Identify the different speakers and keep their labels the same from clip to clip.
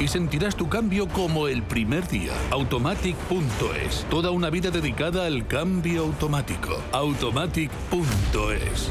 Speaker 1: y sentirás tu cambio como el primer día. Automatic.es. Toda una vida dedicada al cambio automático. Automatic.es.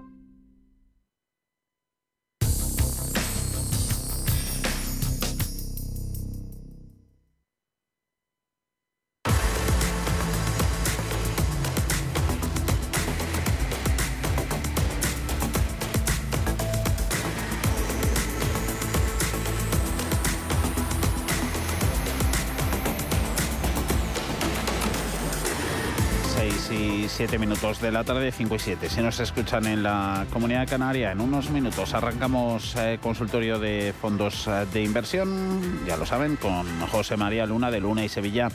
Speaker 2: Siete minutos de la tarde, 5 y 7. Si nos escuchan en la Comunidad Canaria, en unos minutos arrancamos eh, consultorio de fondos eh, de inversión, ya lo saben, con José María Luna de Luna y Sevilla,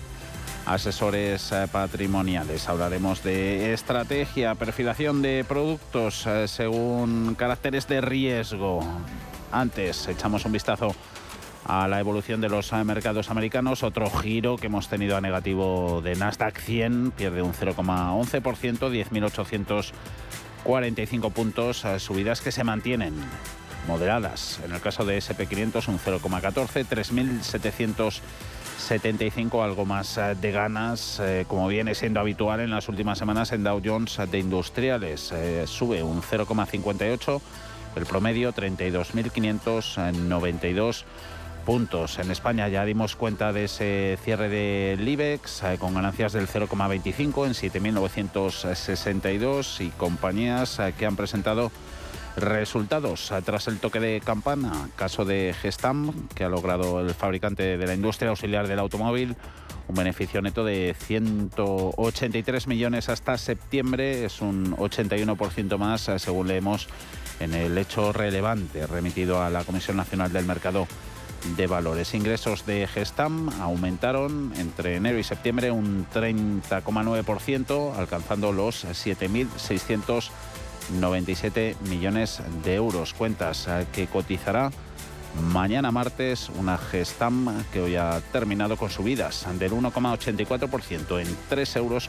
Speaker 2: asesores eh, patrimoniales. Hablaremos de estrategia, perfilación de productos según caracteres de riesgo. Antes, echamos un vistazo a la evolución de los mercados americanos. Otro giro que hemos tenido a negativo de Nasdaq 100, pierde un 0,11%, 10.845 puntos, eh, subidas que se mantienen moderadas. En el caso de SP500 un 0,14, 3.775 algo más eh, de ganas, eh, como viene siendo habitual en las últimas semanas en Dow Jones de Industriales. sube un 0,58, el promedio 32.592 puntos. En España ya dimos cuenta de ese cierre del IBEX eh, con ganancias del 0,25 en 7.962 y compañías eh, que han presentado resultados eh, tras el toque de campana. Caso de Gestam, que ha logrado el fabricante de la industria auxiliar del automóvil un beneficio neto de 183 millones hasta septiembre, es un 81% más según leemos en el hecho relevante remitido a la Comisión Nacional del Mercado de valores. Ingresos de Gestam aumentaron entre enero y septiembre un 30,9%, alcanzando los 7.697 millones de euros. Cuentas eh, que cotizará mañana martes una Gestam que hoy ha terminado con subidas del 1,84% en 3 euros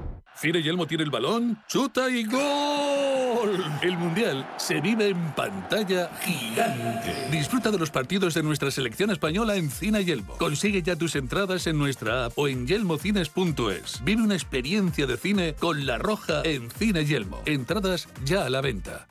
Speaker 1: Cine Yelmo tiene el balón, chuta y gol. El Mundial se vive en pantalla gigante. Disfruta de los partidos de nuestra selección española en Cine Yelmo. Consigue ya tus entradas en nuestra app o en yelmocines.es. Vive una experiencia de cine con La Roja en Cine Yelmo. Entradas ya a la venta.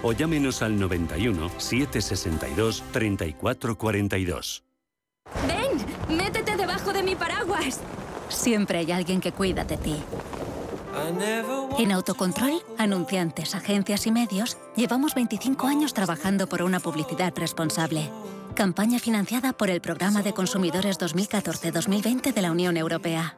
Speaker 3: o llámenos al 91 762 3442.
Speaker 4: ¡Ven! ¡Métete debajo de mi paraguas!
Speaker 5: Siempre hay alguien que cuida de ti. En Autocontrol, anunciantes, agencias y medios, llevamos 25 años trabajando por una publicidad responsable. Campaña financiada por el Programa de Consumidores 2014-2020 de la Unión Europea.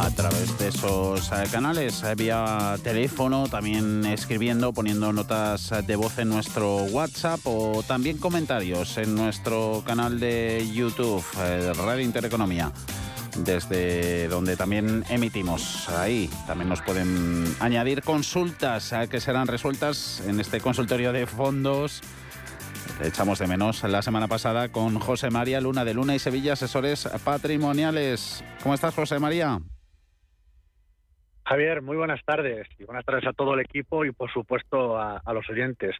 Speaker 2: A través de esos eh, canales, eh, vía teléfono, también escribiendo, poniendo notas de voz en nuestro WhatsApp o también comentarios en nuestro canal de YouTube, eh, Radio Intereconomía, desde donde también emitimos. Ahí también nos pueden añadir consultas que serán resueltas en este consultorio de fondos. Echamos de menos la semana pasada con José María Luna de Luna y Sevilla, asesores patrimoniales. ¿Cómo estás, José María?
Speaker 6: Javier, muy buenas tardes y buenas tardes a todo el equipo y por supuesto a, los oyentes.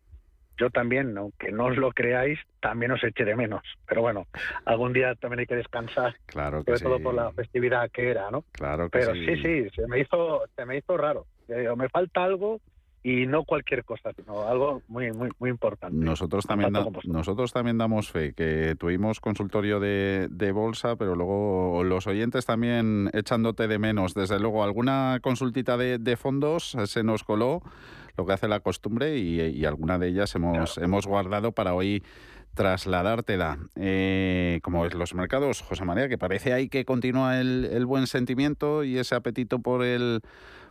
Speaker 6: Yo también, aunque no os lo creáis, también os eché de menos. Pero bueno, algún día también hay que descansar.
Speaker 2: Claro que
Speaker 6: sobre todo por la festividad que era, ¿no?
Speaker 2: Claro que
Speaker 6: Pero sí. sí, se me hizo, se me hizo raro. Me falta algo y no cualquier cosa, sino algo muy muy muy importante.
Speaker 2: Nosotros también nosotros también damos fe que tuvimos consultorio de, bolsa, pero luego los oyentes también echándote de menos. Desde luego, alguna consultita de, fondos se nos coló, lo que hace la costumbre, y, alguna de ellas hemos, hemos guardado para hoy trasladártela. Eh, como es los mercados, José María, que parece ahí que continúa el, el buen sentimiento y ese apetito por el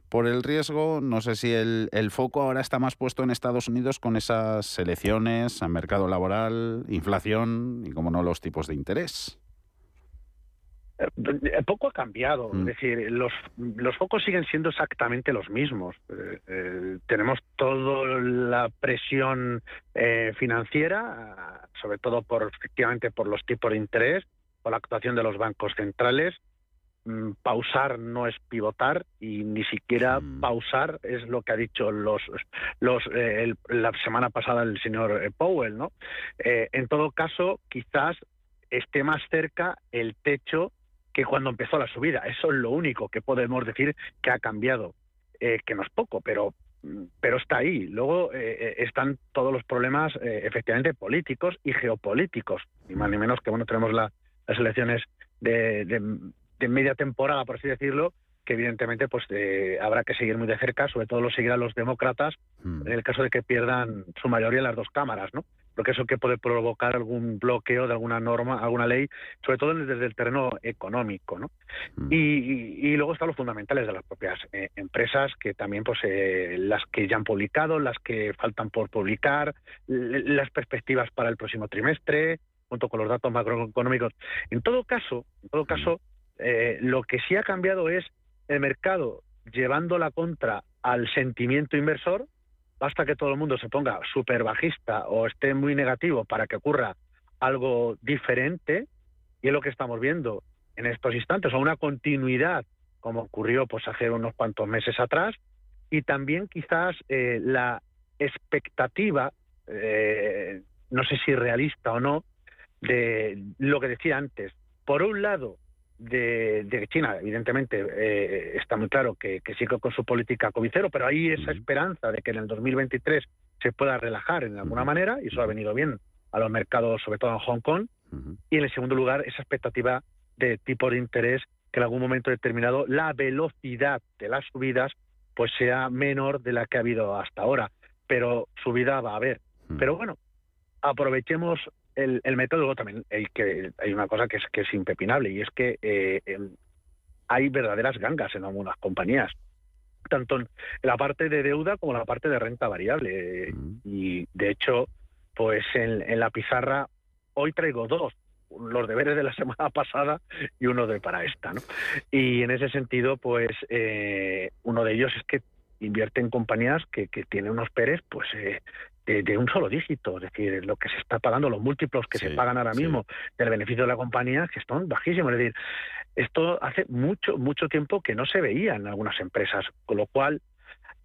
Speaker 2: por el riesgo. No sé si el, foco ahora está más puesto en Estados Unidos con esas elecciones, mercado laboral, inflación y, como no, los tipos de interés.
Speaker 6: Eh, poco ha cambiado, es mm. decir, los, los focos siguen siendo exactamente los mismos. Eh, eh, tenemos toda la presión financiera, sobre todo por efectivamente por los tipos de interés, por la actuación de los bancos centrales, pausar no es pivotar y ni siquiera mm. pausar es lo que ha dicho los, los eh, la semana pasada el señor eh, Powell, ¿no? Eh, en todo caso, quizás esté más cerca el techo que cuando empezó la subida. Eso es lo único que podemos decir que ha cambiado, que no es poco, pero mm, pero está ahí. Luego están todos los problemas, efectivamente, políticos y geopolíticos, ni más ni menos que bueno tenemos las elecciones de, de media temporada, por así decirlo, que evidentemente pues eh, habrá que seguir muy de cerca, sobre todo lo seguirán los demócratas hmm. en el caso de que pierdan su mayoría en las dos cámaras, ¿no? Porque eso que puede provocar algún bloqueo de alguna norma, alguna ley, sobre todo desde el terreno económico, ¿no? Hmm. Y, luego están los fundamentales de las propias eh, empresas, que también pues eh, las que ya han publicado, las que faltan por publicar, las perspectivas para el próximo trimestre, junto con los datos macroeconómicos. En todo caso, en todo hmm. Caso, lo que sí ha cambiado es el mercado llevando la contra al sentimiento inversor, basta que todo el mundo se ponga súper bajista o esté muy negativo para que ocurra algo diferente, y es lo que estamos viendo en estos instantes, o una continuidad, como ocurrió pues hace unos cuantos meses atrás, y también quizás eh, la expectativa, eh, no sé si realista o no, de lo que decía antes. Por un lado, de, China, evidentemente, eh, está muy claro que, sigue con su política covicero, pero hay esa esperanza de que en el 2023 se pueda relajar en alguna manera, y eso ha venido bien a los mercados, sobre todo en Hong Kong. Y en el segundo lugar, esa expectativa de tipo de interés que en algún momento determinado la velocidad de las subidas pues sea menor de la que ha habido hasta ahora. Pero subida va a haber. Pero bueno, aprovechemos el, el método también hay que hay una cosa que es que es impepinable y es que eh, em, hay verdaderas gangas en algunas compañías tanto en la parte de deuda como en la parte de renta variable. Y de hecho pues en, la pizarra hoy traigo dos los deberes de la semana pasada y uno de para esta no y en ese sentido pues eh, uno de ellos es que invierte en compañías que, que tienen unos PERES pues eh, de, un solo dígito, es decir, lo que se está pagando, los múltiplos que se pagan ahora mismo del beneficio de la compañía, que están bajísimos. Es decir, esto hace mucho, mucho tiempo que no se veía en algunas empresas, con lo cual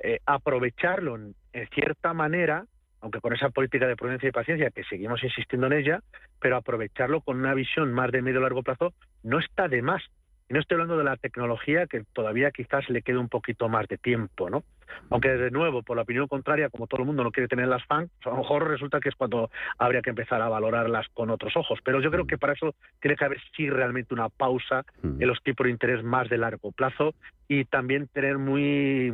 Speaker 6: eh, aprovecharlo en, cierta manera, aunque con esa política de prudencia y paciencia que seguimos insistiendo en ella, pero aprovecharlo con una visión más de medio largo plazo no está de más. Y no estoy hablando de la tecnología, que todavía quizás le quede un poquito más de tiempo, ¿no? Aunque de nuevo, por la opinión contraria, como todo el mundo no quiere tener las FAN, a lo mejor resulta que es cuando habría que empezar a valorarlas con otros ojos. Pero yo creo que para eso tiene que haber sí realmente una pausa en los tipos de interés más de largo plazo y también tener muy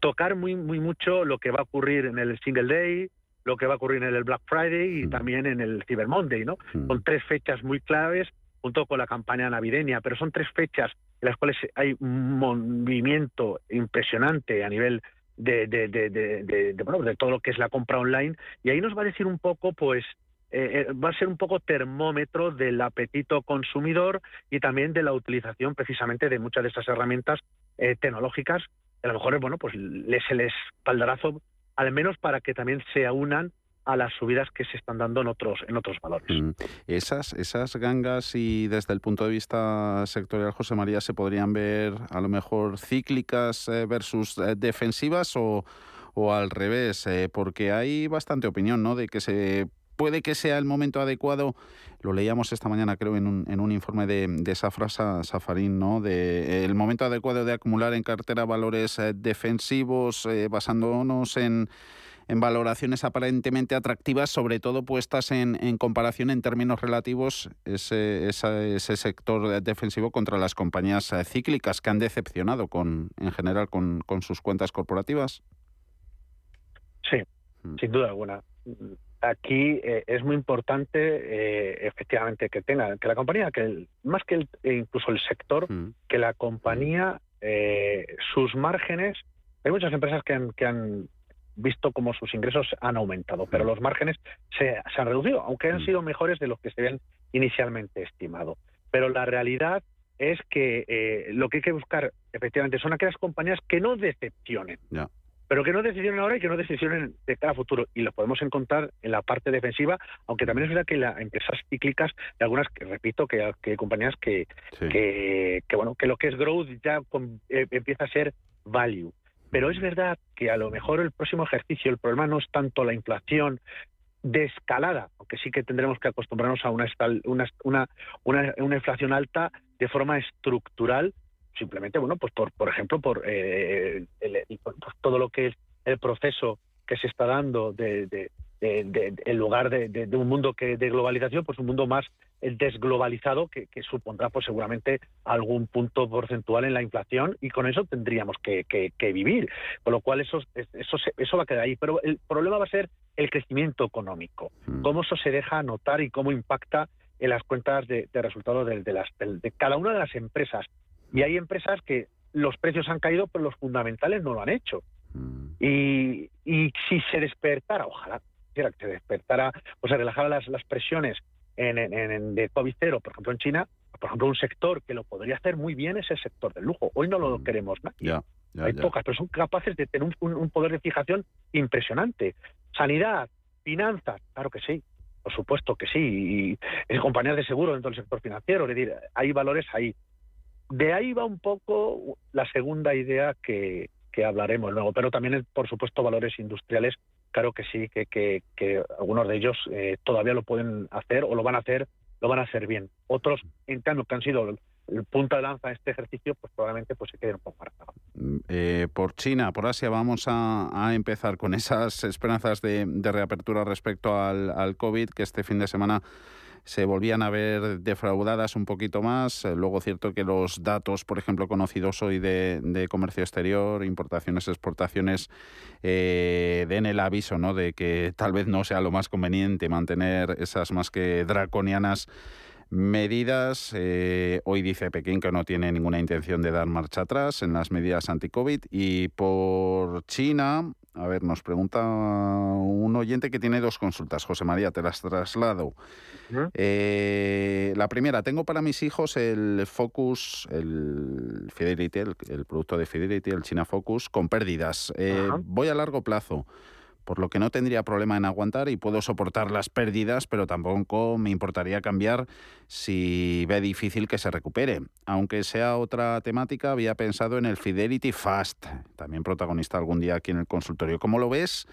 Speaker 6: tocar muy muy mucho lo que va a ocurrir en el single day, lo que va a ocurrir en el Black Friday y también en el Cyber Monday, ¿no? Son tres fechas muy claves junto con la campaña navideña, pero son tres fechas en las cuales hay un movimiento impresionante a nivel de, de, de, todo lo que es la compra online. Y ahí nos va a decir un poco pues eh, eh, va a ser un poco termómetro del apetito consumidor y también de la utilización precisamente de muchas de estas herramientas eh, tecnológicas a lo mejor bueno pues les el espaldarazo al menos para que también se unan a las subidas que se están dando en otros en otros valores. Mm.
Speaker 2: Esas esas gangas y desde el punto de vista sectorial José María se podrían ver a lo mejor cíclicas eh, versus eh, defensivas o, o al revés, eh, porque hay bastante opinión, ¿no? De que se puede que sea el momento adecuado. Lo leíamos esta mañana, creo, en un, en un informe de, de Safra Safarín, ¿no? De el momento adecuado de acumular en cartera valores defensivos, basándonos en en valoraciones aparentemente atractivas, sobre todo puestas en, comparación en términos relativos ese, ese, sector defensivo contra las compañías eh, cíclicas que han decepcionado con, en general con, sus cuentas corporativas?
Speaker 6: Sí, mm. sin duda alguna. Aquí eh, es muy importante, eh, efectivamente, que tenga, que la compañía, que más que incluso el sector, mm. que la compañía, sus márgenes, hay muchas empresas que han, que han visto cómo sus ingresos han aumentado, pero los márgenes se, han reducido, aunque han sido mejores de los que se habían inicialmente estimado. Pero la realidad es que eh, lo que hay que buscar, efectivamente, son aquellas compañías que no decepcionen. Pero que no decepcionen ahora y que no decepcionen de cara a futuro. Y lo podemos encontrar en la parte defensiva, aunque también es verdad que las empresas cíclicas, algunas, que repito, que, hay compañías que, que, bueno, que lo que es growth ya eh, empieza a ser value. Pero es verdad que a lo mejor el próximo ejercicio el problema no es tanto la inflación de escalada, aunque sí que tendremos que acostumbrarnos a una, una, una, inflación alta de forma estructural, simplemente, bueno, pues por, por ejemplo, por eh, todo lo que es el proceso que se está dando de, en lugar de, un mundo que de globalización, pues un mundo más desglobalizado que, supondrá pues seguramente algún punto porcentual en la inflación y con eso tendríamos que, vivir. Con lo cual eso, eso, eso va a quedar ahí. Pero el problema va a ser el crecimiento económico, mm. cómo eso se deja notar y cómo impacta en las cuentas de, resultados de, las, de, cada una de las empresas. Y hay empresas que los precios han caído, pero los fundamentales no lo han hecho. Mm. Y, y si se despertara, ojalá que se despertara, o se relajara las, las presiones en, en, de COVID cero, por ejemplo en China, por ejemplo un sector que lo podría hacer muy bien es el sector del lujo. Hoy no lo mm. queremos nadie. Hay pocas, pero son capaces de tener un, poder de fijación impresionante. Sanidad, finanzas, claro que sí, por supuesto que sí, y, compañías de seguro dentro del sector financiero, es decir, hay valores ahí. De ahí va un poco la segunda idea que, que hablaremos luego, pero también, por supuesto, valores industriales, claro que sí, que, algunos de ellos eh, todavía lo pueden hacer o lo van a hacer, lo van a hacer bien. Otros, en cambio, que han sido el punto de lanza de este ejercicio, pues probablemente pues se quede un poco marcado.
Speaker 2: Mm, eh, por China, por Asia, vamos a, empezar con esas esperanzas de, reapertura respecto al, COVID, que este fin de semana se volvían a ver defraudadas un poquito más. Eh, luego, cierto que los datos, por ejemplo, conocidos hoy de, comercio exterior, importaciones, exportaciones, eh, den el aviso ¿no? de que tal vez no sea lo más conveniente mantener esas más que draconianas medidas. Eh, hoy dice Pekín que no tiene ninguna intención de dar marcha atrás en las medidas anti-COVID. Y por China, a ver, nos pregunta un oyente que tiene dos consultas. José María, te las traslado. Eh, la primera, tengo para mis hijos el Focus, el Fidelity, el, producto de Fidelity, el China Focus, con pérdidas. Eh, voy a largo plazo por lo que no tendría problema en aguantar y puedo soportar las pérdidas, pero tampoco me importaría cambiar si ve difícil que se recupere. Aunque sea otra temática, había pensado en el Fidelity Fast, también protagonista algún día aquí en el consultorio. ¿Cómo lo ves?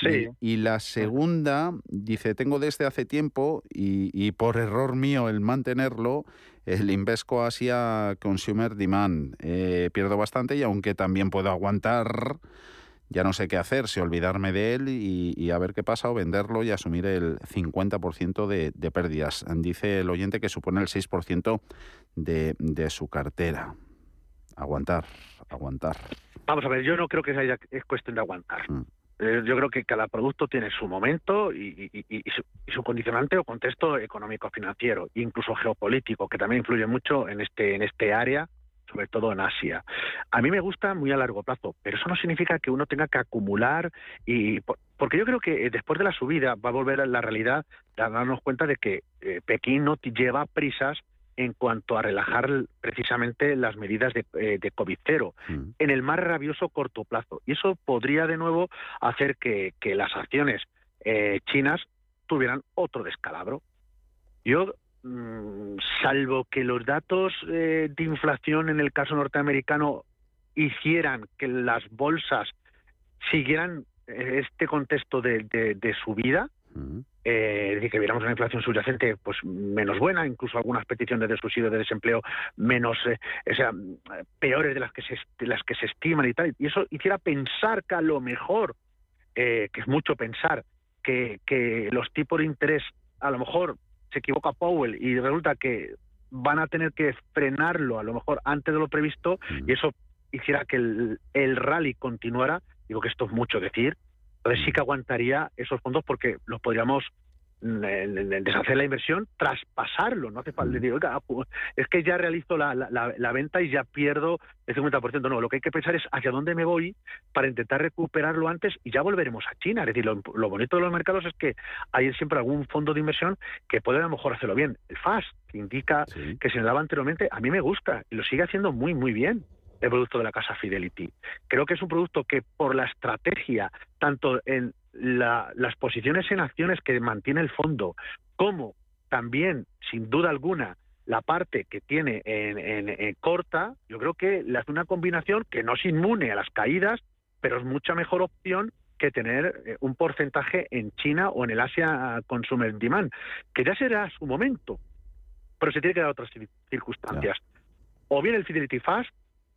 Speaker 6: Sí.
Speaker 2: Y, la segunda, dice, tengo desde hace tiempo y, por error mío el mantenerlo, el Invesco Asia Consumer Demand. Eh, pierdo bastante y aunque también puedo aguantar ya no sé qué hacer, si olvidarme de él y, a ver qué pasa o venderlo y asumir el 50% de, de, pérdidas. Dice el oyente que supone el 6% de, de su cartera. Aguantar, aguantar.
Speaker 6: Vamos a ver, yo no creo que haya, es cuestión de aguantar. Mm. Eh, yo creo que cada producto tiene su momento y, su, y, su, condicionante o contexto económico financiero, incluso geopolítico, que también influye mucho en este, en este área sobre todo en Asia. A mí me gusta muy a largo plazo, pero eso no significa que uno tenga que acumular y porque yo creo que eh, después de la subida va a volver a la realidad a darnos cuenta de que eh, Pekín no lleva prisas en cuanto a relajar precisamente las medidas de, eh, COVID cero mm. en el más rabioso corto plazo. Y eso podría de nuevo hacer que, las acciones chinas tuvieran otro descalabro. Yo salvo que los datos eh, de inflación en el caso norteamericano hicieran que las bolsas siguieran eh, este contexto de, subida, eh, es decir, que viéramos una inflación subyacente pues menos buena, incluso algunas peticiones de subsidio de desempleo menos, o sea, peores de las que se de las que se estiman y tal, y eso hiciera pensar que a lo mejor, que es mucho pensar, que, que los tipos de interés a lo mejor se equivoca Powell y resulta que van a tener que frenarlo a lo mejor antes de lo previsto y eso hiciera que el, el rally continuara, digo que esto es mucho decir, entonces sí que aguantaría esos fondos porque los podríamos deshacer la inversión, traspasarlo. No hace falta decir, oiga, es que ya realizo la, la, venta y ya pierdo el 50%. No, lo que hay que pensar es hacia dónde me voy para intentar recuperarlo antes y ya volveremos a China. Es decir, lo, bonito de los mercados es que hay siempre algún fondo de inversión que puede a lo mejor hacerlo bien. El FAS, que indica que se me daba anteriormente, a mí me gusta y lo sigue haciendo muy, muy bien el producto de la casa Fidelity. Creo que es un producto que por la estrategia, tanto en las posiciones en acciones que mantiene el fondo, como también, sin duda alguna, la parte que tiene en, corta, yo creo que hace una combinación que no es inmune a las caídas, pero es mucha mejor opción que tener eh, un porcentaje en China o en el Asia Consumer Demand, que ya será su momento, pero se tiene que dar otras circunstancias. O bien el Fidelity Fast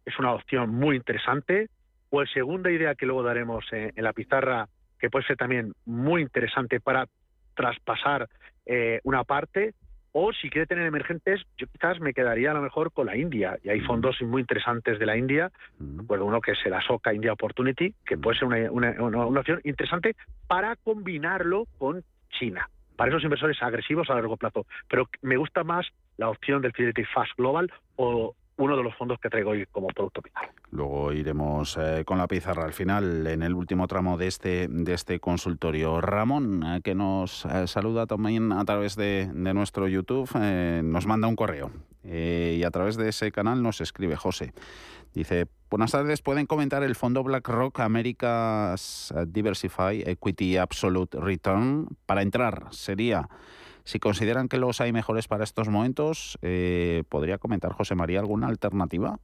Speaker 6: es una opción muy interesante, o el segunda idea que luego daremos en la pizarra que puede ser también muy interesante para traspasar eh, una parte, O si quiere tener emergentes, yo quizás me quedaría a lo mejor con la India. Y hay fondos muy interesantes de la India. Recuerdo uno que es el Asoka India Opportunity, que puede ser una, una opción interesante para combinarlo con China para esos inversores agresivos a largo plazo. Pero me gusta más la opción del Fidelity Fast Global o uno de los fondos que traigo hoy como producto pizarra.
Speaker 2: Luego iremos eh, con la pizarra al final, en el último tramo de este, de este consultorio. Ramón, eh, que nos eh, saluda también a través de, de nuestro YouTube, nos manda un correo y a través de ese canal nos escribe José. Dice, buenas tardes, ¿pueden comentar el fondo BlackRock America's Diversify Equity Absolute Return? Para entrar sería si consideran que los hay mejores para estos momentos, eh, ¿podría comentar José María alguna alternativa?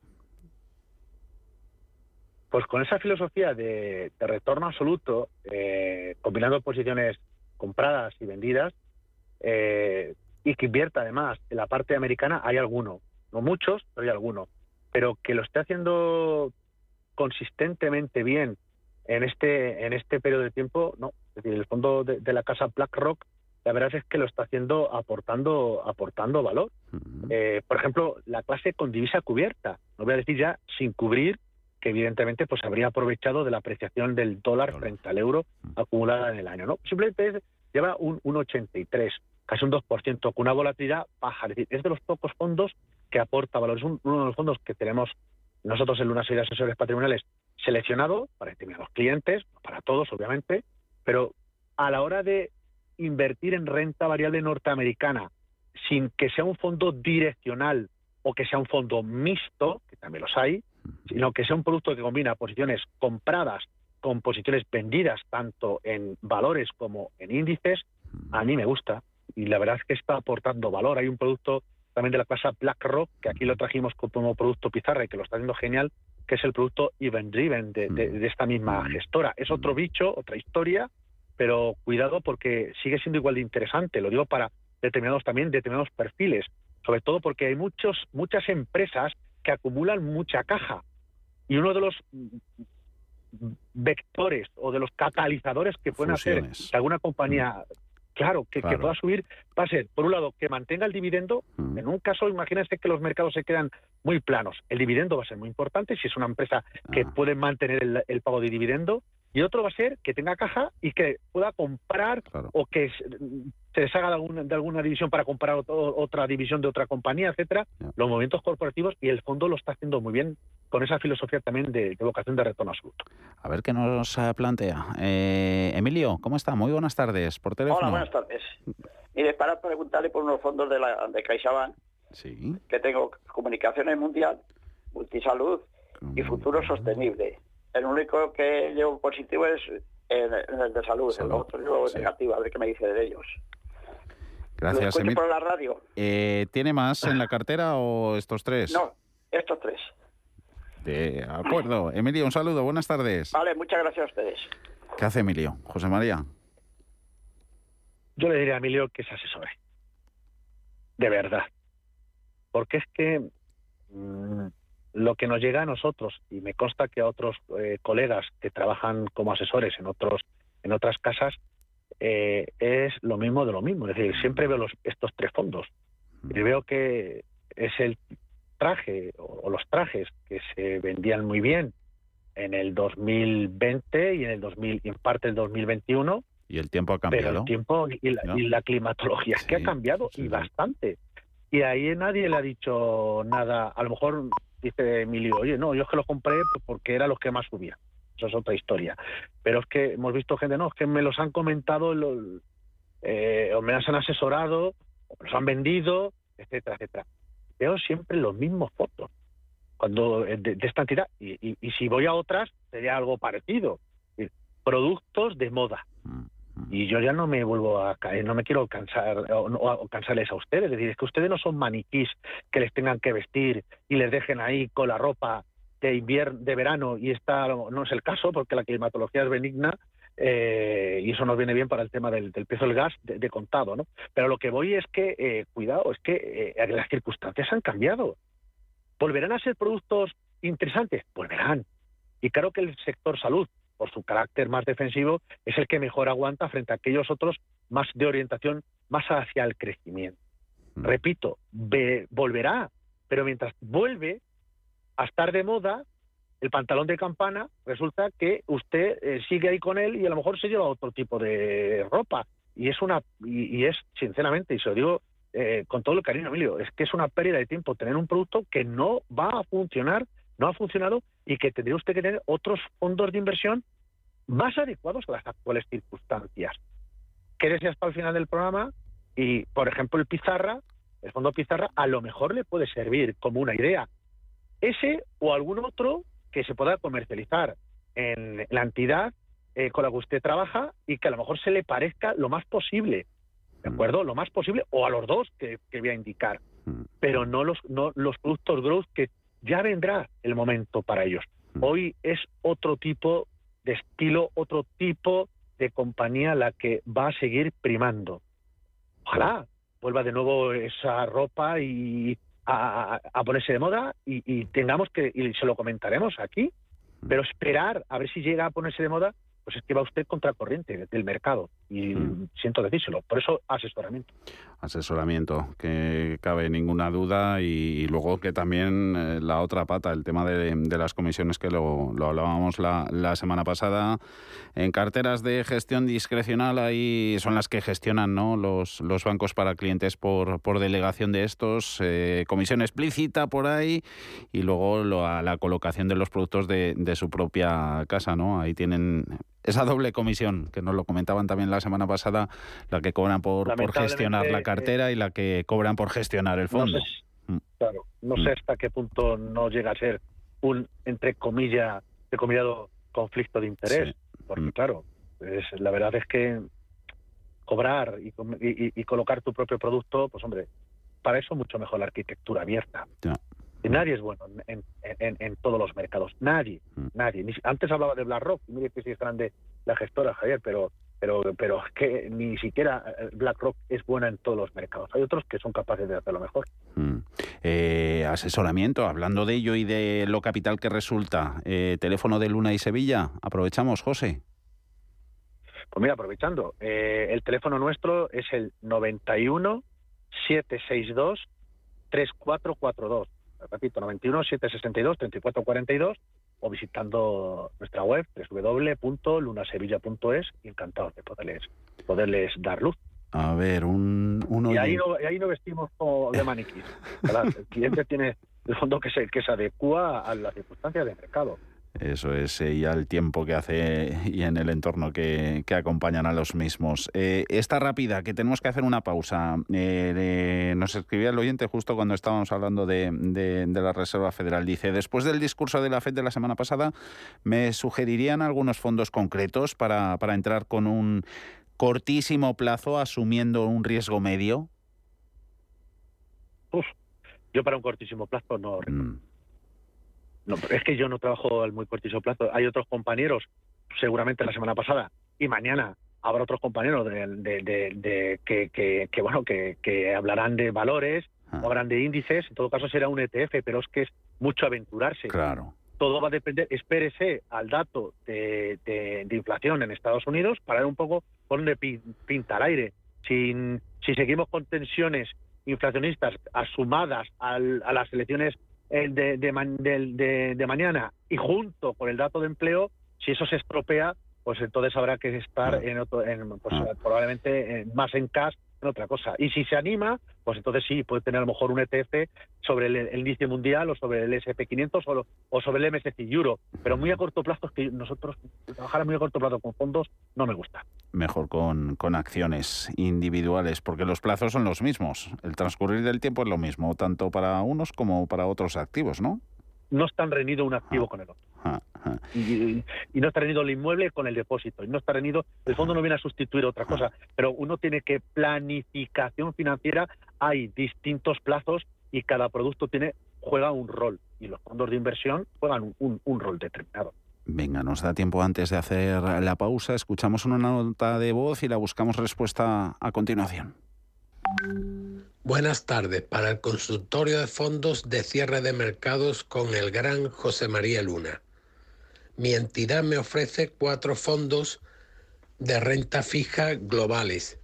Speaker 6: Pues con esa filosofía de, retorno absoluto, eh, combinando posiciones compradas y vendidas, eh, y que invierta además en la parte americana, hay alguno, no muchos, pero hay alguno, pero que lo esté haciendo consistentemente bien en este en este periodo de tiempo, no. Es decir, el fondo de la casa BlackRock la verdad es que lo está haciendo aportando aportando valor. Eh, por ejemplo, la clase con divisa cubierta, no voy a decir ya sin cubrir, que evidentemente pues habría aprovechado de la apreciación del dólar frente al euro acumulada en el año. no Simplemente lleva un 1,83, casi un 2%, con una volatilidad baja. Es decir, es de los pocos fondos que aporta valor. Es uno de los fondos que tenemos nosotros en una serie de asesores patrimoniales seleccionado para determinados clientes, para todos obviamente, pero a la hora de invertir en renta variable norteamericana sin que sea un fondo direccional o que sea un fondo mixto, que también los hay, sino que sea un producto que combina posiciones compradas con posiciones vendidas tanto en valores como en índices, a mí me gusta. Y la verdad es que está aportando valor. Hay un producto también de la clase BlackRock, que aquí lo trajimos como producto pizarra y que lo está haciendo genial, que es el producto Event Driven de, de esta misma gestora. Es otro bicho, otra historia, pero cuidado porque sigue siendo igual de interesante, lo digo para determinados también determinados perfiles, sobre todo porque hay muchos muchas empresas que acumulan mucha caja. Y uno de los vectores o de los catalizadores que pueden hacer que alguna compañía claro que, pueda subir va a ser por un lado que mantenga el dividendo. En un caso imagínense que los mercados se quedan muy planos. El dividendo va a ser muy importante si es una empresa que ah. puede mantener el, pago de dividendo y otro va a ser que tenga caja y que pueda comprar o que se deshaga de alguna, de alguna división para comprar otra división de otra compañía, etcétera, los movimientos corporativos y el fondo lo está haciendo muy bien con esa filosofía también de, vocación de retorno absoluto.
Speaker 2: A ver qué nos eh, plantea. Eh, Emilio, ¿cómo está? Muy buenas tardes, por teléfono.
Speaker 7: Hola, buenas tardes. Mire, para preguntarle por unos fondos de, la, de CaixaBank, sí. que tengo Comunicaciones Mundial, Multisalud y Futuro Sostenible. El único que llevo positivo es el, de salud, el otro llevo negativo, a ver qué me dice de ellos.
Speaker 2: Gracias,
Speaker 7: Emilio. por la radio?
Speaker 2: Eh, ¿Tiene más en la cartera o estos tres?
Speaker 7: No, estos tres.
Speaker 2: De acuerdo. Emilio, un saludo, buenas tardes.
Speaker 7: Vale, muchas gracias a ustedes.
Speaker 2: ¿Qué hace Emilio? José María.
Speaker 6: Yo le diría a Emilio que se asesore. De verdad. Porque es que mm, lo que nos llega a nosotros, y me consta que a otros eh, colegas que trabajan como asesores en, otros, en otras casas, eh, es lo mismo de lo mismo. Es decir, siempre veo los, estos tres fondos y veo que es el traje o, los trajes que se vendían muy bien en el 2020 y en el 2000 y en parte del 2021.
Speaker 2: Y el tiempo ha cambiado.
Speaker 6: Pero el tiempo y la, climatología es que ha cambiado y bastante. Y ahí nadie le ha dicho nada. A lo mejor dice Emilio, oye, no, yo es que los compré porque eran los que más subían. Eso es otra historia. Pero es que hemos visto gente, no, es que me los han comentado, eh, o me las han asesorado, los han vendido, etcétera, etcétera. Veo siempre los mismos fotos cuando eh, de, esta entidad. Y, si voy a otras, sería algo parecido. Productos de moda. Mm. Y yo ya no me vuelvo a caer, no me quiero cansar o, cansarles a ustedes. Es decir, es que ustedes no son maniquís que les tengan que vestir y les dejen ahí con la ropa de invierno, de verano y está no es el caso porque la climatología es benigna eh, y eso nos viene bien para el tema del, del precio del gas de, contado, ¿no? Pero lo que voy es que eh, cuidado, es que eh, las circunstancias han cambiado. ¿Volverán a ser productos interesantes? Volverán. Y claro que el sector salud, por su carácter más defensivo, es el que mejor aguanta frente a aquellos otros más de orientación más hacia el crecimiento. mm. repito, volverá, pero mientras vuelve a estar de moda, el pantalón de campana, resulta que usted eh, sigue ahí con él y a lo mejor se lleva otro tipo de ropa. Y es una, y, es, sinceramente, y se lo digo eh, con todo el cariño, Emilio, es que es una pérdida de tiempo tener un producto que no va a funcionar, no ha funcionado y que tendría usted que tener otros fondos de inversión más adecuados a las actuales circunstancias. ¿Qué deseas para el final del programa? Y, por ejemplo, el Pizarra, el fondo Pizarra, a lo mejor le puede servir como una idea. Ese o algún otro que se pueda comercializar en la entidad eh, con la que usted trabaja y que a lo mejor se le parezca lo más posible, ¿de mm. acuerdo? Lo más posible, o a los dos que, voy a indicar, mm. pero no los, no los productos growth que ya vendrá el momento para ellos. Mm. Hoy es otro tipo de estilo, otro tipo de compañía la que va a seguir primando. Ojalá vuelva de nuevo esa ropa y a, ponerse de moda y, tengamos que, y se lo comentaremos aquí, pero esperar a ver si llega a ponerse de moda pues es que va usted contracorriente del mercado y mm. siento decírselo. Por eso asesoramiento.
Speaker 2: Asesoramiento, que cabe ninguna duda y, luego que también eh, la otra pata, el tema de, las comisiones que lo, hablábamos la, semana pasada, en carteras de gestión discrecional ahí son las que gestionan ¿no? los, los bancos para clientes por, por delegación de estos, eh, comisión explícita por ahí y luego la colocación de los productos de, de su propia casa, ¿no? Ahí tienen esa doble comisión, que nos lo comentaban también la semana pasada, la que cobran por, gestionar la cartera y la que cobran por gestionar el fondo.
Speaker 6: No sé, mm. claro, no sé mm. hasta qué punto no llega a ser un, entre comillas, comillado conflicto de interés, porque mm. claro, es, la verdad es que cobrar y, colocar tu propio producto, pues hombre, para eso mucho mejor la arquitectura abierta. Nadie es bueno en, en, todos los mercados. Nadie, mm. nadie. Antes hablaba de BlackRock, mire que sí es grande la gestora, Javier, pero pero pero es que ni siquiera eh, BlackRock es buena en todos los mercados. Hay otros que son capaces de hacerlo mejor.
Speaker 2: Mm. Eh, asesoramiento, hablando de ello y de lo capital que resulta, eh, teléfono de Luna y Sevilla, aprovechamos, José.
Speaker 6: Pues mira, aprovechando, el teléfono nuestro es el 91 762 3442 repito, 91 762 3442 o visitando nuestra web www.lunasevilla.es y encantados de poderles, poderles dar luz.
Speaker 2: A ver, un, uno
Speaker 6: y, ahí no, ahí no vestimos como de maniquí. El cliente tiene el fondo que se, que se adecua a las circunstancias de mercado.
Speaker 2: Eso es, eh, ya el tiempo que hace y en el entorno que, acompañan a los mismos. Eh, esta rápida, que tenemos que hacer una pausa. Eh, nos escribía el oyente justo cuando estábamos hablando de, la Reserva Federal. Dice, después del discurso de la FED de la semana pasada, ¿me sugerirían algunos fondos concretos para, entrar con un cortísimo plazo asumiendo un riesgo medio?
Speaker 6: Uf, yo para un cortísimo plazo no. Mm. No, es que yo no trabajo al muy cortísimo plazo. Hay otros compañeros, seguramente la semana pasada y mañana habrá otros compañeros de, que, bueno que, hablarán de valores ah. o hablarán de índices. En todo caso será un ETF, pero es que es mucho aventurarse.
Speaker 2: Claro.
Speaker 6: Todo va a depender. Espérese al dato de, inflación en Estados Unidos para ver un poco por dónde pinta el aire. Si, si seguimos con tensiones inflacionistas asumadas a las elecciones el de, de, de, mañana y junto con el dato de empleo, si eso se estropea, pues entonces habrá que estar ah. en, otro, en pues, ah. probablemente más en cash en otra cosa. Y si se anima, pues entonces sí, puede tener a lo mejor un ETF sobre el, índice mundial o sobre el SP500 o, o, sobre el MSCI Euro. Pero muy a corto plazo, es que nosotros trabajar a muy a corto plazo con fondos no me gusta.
Speaker 2: Mejor con, con acciones individuales, porque los plazos son los mismos. El transcurrir del tiempo es lo mismo, tanto para unos como para otros activos, ¿no?
Speaker 6: No están reñido un activo ah. con el otro. Y, no está reñido el inmueble con el depósito. Y no está reñido, el fondo no viene a sustituir otra cosa, pero uno tiene que planificación financiera, hay distintos plazos y cada producto tiene juega un rol. Y los fondos de inversión juegan un, un rol determinado.
Speaker 2: Venga, nos da tiempo antes de hacer la pausa. Escuchamos una nota de voz y la buscamos respuesta a continuación.
Speaker 8: Buenas tardes. Para el consultorio de fondos de cierre de mercados con el gran José María Luna mi entidad me ofrece cuatro fondos de renta fija globales.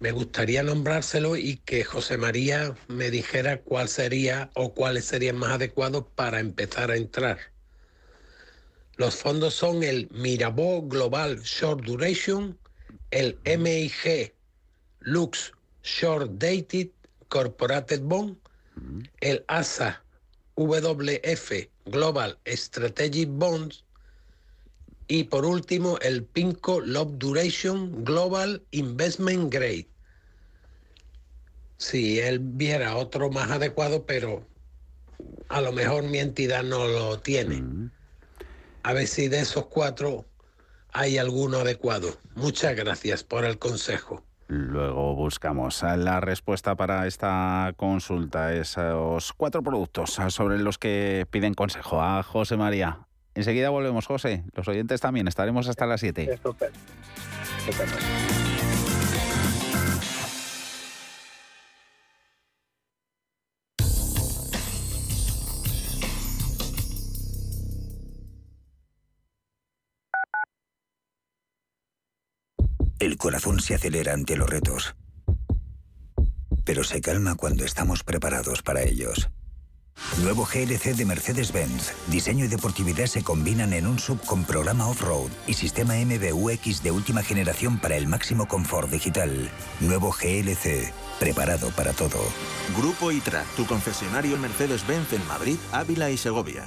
Speaker 8: me gustaría nombrárselo y que José María me dijera cuál sería o cuáles serían más adecuados para empezar a entrar. Los fondos son el Mirabeau Global Short Duration, el MIG Lux Short Dated Corporated Bond, el ASA WF Global Strategic Bonds y por último el PINCO Long Duration Global Investment Grade. Si él viera otro más adecuado, pero a lo mejor mi entidad no lo tiene. A ver si de esos cuatro hay alguno adecuado. Muchas gracias por el consejo.
Speaker 2: Luego buscamos la respuesta para esta consulta, esos cuatro productos sobre los que piden consejo a José María. Enseguida volvemos, José. Los oyentes también. Estaremos hasta las 7.
Speaker 9: El corazón se acelera ante los retos, pero se calma cuando estamos preparados para ellos. Nuevo GLC de Mercedes-Benz. Diseño y deportividad se combinan en un sub con programa off-road y sistema MBUX de última generación para el máximo confort digital. Nuevo GLC. Preparado para todo.
Speaker 10: Grupo ITRA, tu concesionario Mercedes-Benz en Madrid, Ávila y Segovia.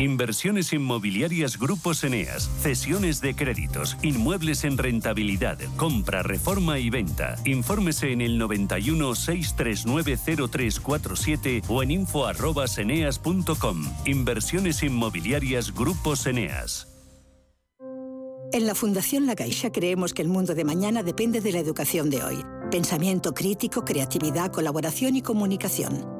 Speaker 3: Inversiones inmobiliarias Grupos Eneas, cesiones de créditos, inmuebles en rentabilidad, compra, reforma y venta. Infórmese en el 91 639 0347 o en info@eneas.com. Inversiones inmobiliarias Grupos Eneas.
Speaker 11: En la Fundación La Caixa creemos que el mundo de mañana depende de la educación de hoy. Pensamiento crítico, creatividad, colaboración y comunicación.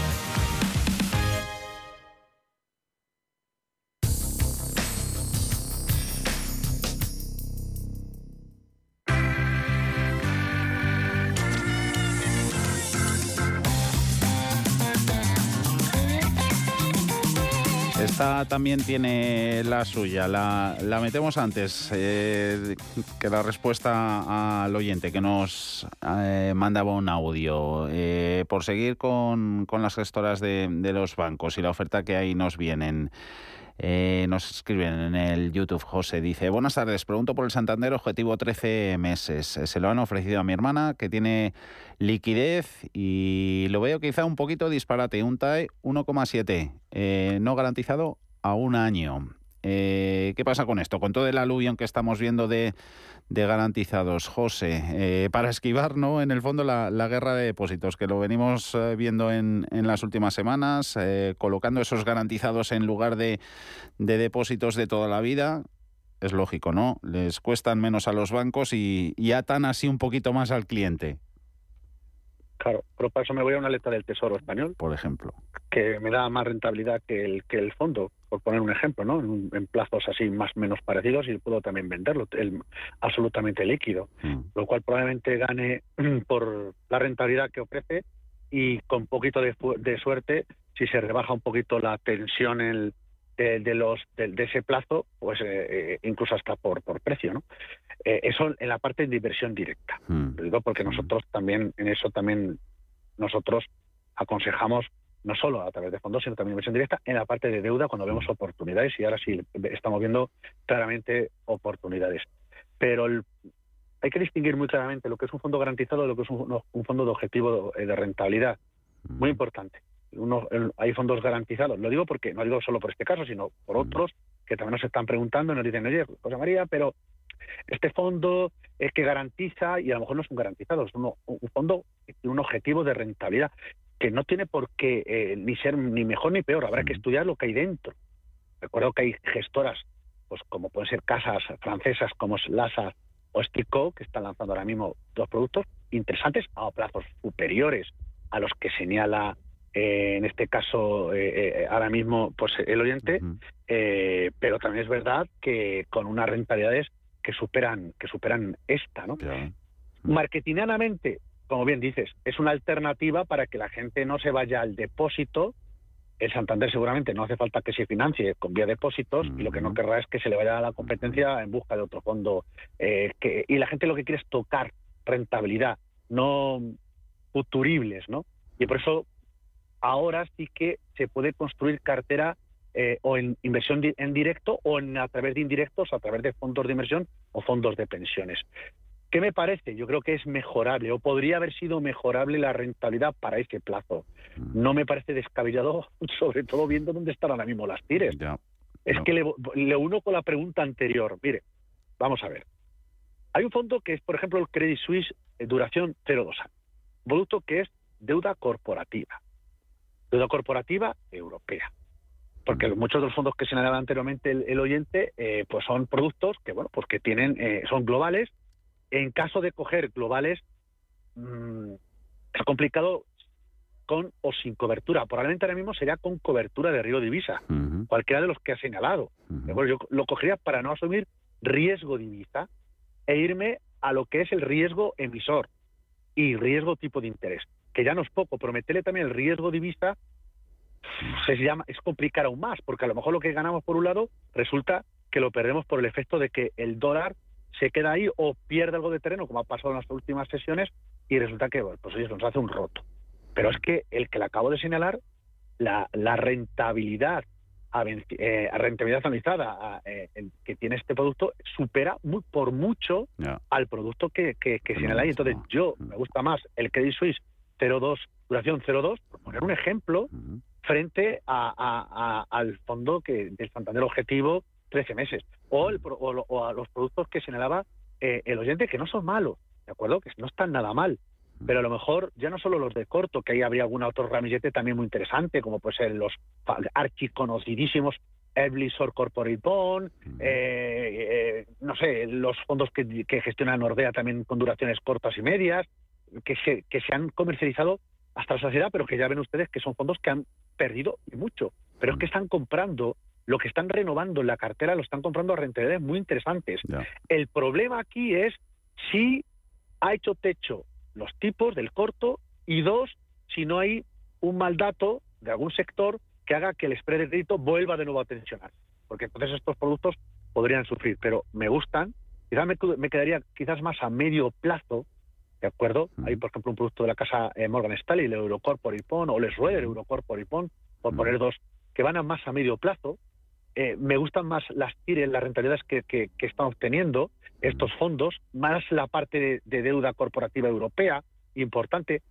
Speaker 2: También tiene la suya. La, metemos antes eh, que la respuesta al oyente que nos eh, mandaba un audio. Eh, por seguir con, las gestoras de, los bancos y la oferta que ahí nos vienen. nos escriben en el YouTube, José dice, buenas tardes, pregunto por el Santander objetivo 13 meses. Se lo han ofrecido a mi hermana que tiene liquidez y lo veo quizá un poquito disparate, un TAE 1,7, eh, no garantizado a un año. Eh, ¿Qué pasa con esto? Con todo el aluvión que estamos viendo de, garantizados, José, eh, para esquivar, ¿no? En el fondo, la, guerra de depósitos, que lo venimos viendo en, las últimas semanas, colocando esos garantizados en lugar de, depósitos de toda la vida. Es lógico, ¿no? Les cuestan menos a los bancos y, y atan así un poquito más al cliente.
Speaker 6: Claro, pero para eso me voy a una letra del Tesoro español.
Speaker 2: Por ejemplo.
Speaker 6: Que me da más rentabilidad que el, que el fondo, por poner un ejemplo, ¿no? En, plazos así más menos parecidos y puedo también venderlo, el, absolutamente líquido. Mm. Lo cual probablemente gane por la rentabilidad que ofrece y con poquito de, de suerte, si se rebaja un poquito la tensión en de, los de, ese plazo, pues eh, eh, incluso hasta por, por precio, ¿no? Eh, eso en la parte de inversión directa. Hmm. Lo digo porque nosotros también, en eso también nosotros aconsejamos no solo a través de fondos, sino también inversión directa en la parte de deuda cuando vemos oportunidades y ahora sí estamos viendo claramente oportunidades. Pero hay que distinguir muy claramente lo que es un fondo garantizado de lo que es un, fondo de objetivo de, rentabilidad. Muy importante. Uno, hay fondos garantizados. Lo digo porque no digo solo por este caso, sino por otros que también nos están preguntando y nos dicen, oye, José María, pero este fondo es que garantiza, y a lo mejor no es un garantizado, es un fondo que tiene un objetivo de rentabilidad que no tiene por qué eh, ni ser ni mejor ni peor, habrá que estudiar lo que hay dentro. Recuerdo que hay gestoras, pues como pueden ser casas francesas como Lasa o Stico, que están lanzando ahora mismo dos productos interesantes a plazos superiores a los que señala eh, en este caso eh, ahora mismo pues el oyente, pero también es verdad que con unas rentabilidades que superan que superan esta, ¿no? Marketinganamente como bien dices, es una alternativa para que la gente no se vaya al depósito. El Santander seguramente no hace falta que se financie con vía depósitos y lo que no querrá es que se le vaya a la competencia en busca de otro fondo. Eh, que, y la gente lo que quiere es tocar rentabilidad, no futuribles, ¿no? Y por eso ahora sí que se puede construir cartera eh, o en inversión en directo o en, a través de indirectos, a través de fondos de inversión o fondos de pensiones. ¿Qué me parece? Yo creo que es mejorable o podría haber sido mejorable la rentabilidad para ese plazo. Mm. No me parece descabellado, sobre todo viendo dónde están ahora mismo las tires. es que le, uno con la pregunta anterior. Mire, vamos a ver. Hay un fondo que es, por ejemplo, el Credit Suisse, eh, duración 0,2 años. Producto que es deuda corporativa. Deuda corporativa europea. Porque muchos de los fondos que señalaba anteriormente el, oyente, eh, pues son productos que, bueno, pues que tienen, eh, son globales en caso de coger globales, mm, es complicado con o sin cobertura. Probablemente ahora mismo sería con cobertura de riesgo divisa, cualquiera de los que ha señalado. yo lo cogería para no asumir riesgo divisa e irme a lo que es el riesgo emisor y riesgo tipo de interés, que ya no es poco, pero meterle también el riesgo divisa se llama, es complicar aún más, porque a lo mejor lo que ganamos por un lado resulta que lo perdemos por el efecto de que el dólar se queda ahí o pierde algo de terreno, como ha pasado en las últimas sesiones, y resulta que pues oye, nos hace un roto. Pero es que el que le acabo de señalar, la, rentabilidad a, eh, rentabilidad analizada eh, que tiene este producto supera muy, por mucho al producto que, que, señala ahí. Entonces, yo me gusta más el Credit Suisse 0,2, duración 0,2, por poner un ejemplo, frente al fondo que del Santander Objetivo 13 meses. O, o, a los productos que señalaba eh, el oyente, que no son malos, ¿de acuerdo? Que no están nada mal. Pero a lo mejor ya no solo los de corto, que ahí habría algún otro ramillete también muy interesante, como pues los archiconocidísimos Eblisor Corporate Bond, eh, eh, no sé, los fondos que, que gestiona Nordea también con duraciones cortas y medias, que se, que se han comercializado hasta la sociedad, pero que ya ven ustedes que son fondos que han perdido mucho. Pero es que están comprando lo que están renovando en la cartera lo están comprando a rentabilidades muy interesantes. El problema aquí es si ha hecho techo los tipos del corto y dos, si no hay un mal dato de algún sector que haga que el spread de crédito vuelva de nuevo a tensionar. Porque entonces estos productos podrían sufrir, pero me gustan. Quizás me, quedaría quizás más a medio plazo, ¿de acuerdo? Hay, por ejemplo, un producto de la casa eh, Morgan Stanley, el Eurocorp Ipon, o Les Rueder, Eurocorp Ipon, por poner dos, que van a más a medio plazo, eh, me gustan más las tires, las rentabilidades que, que, están obteniendo estos fondos, más la parte de, deuda corporativa europea, importante,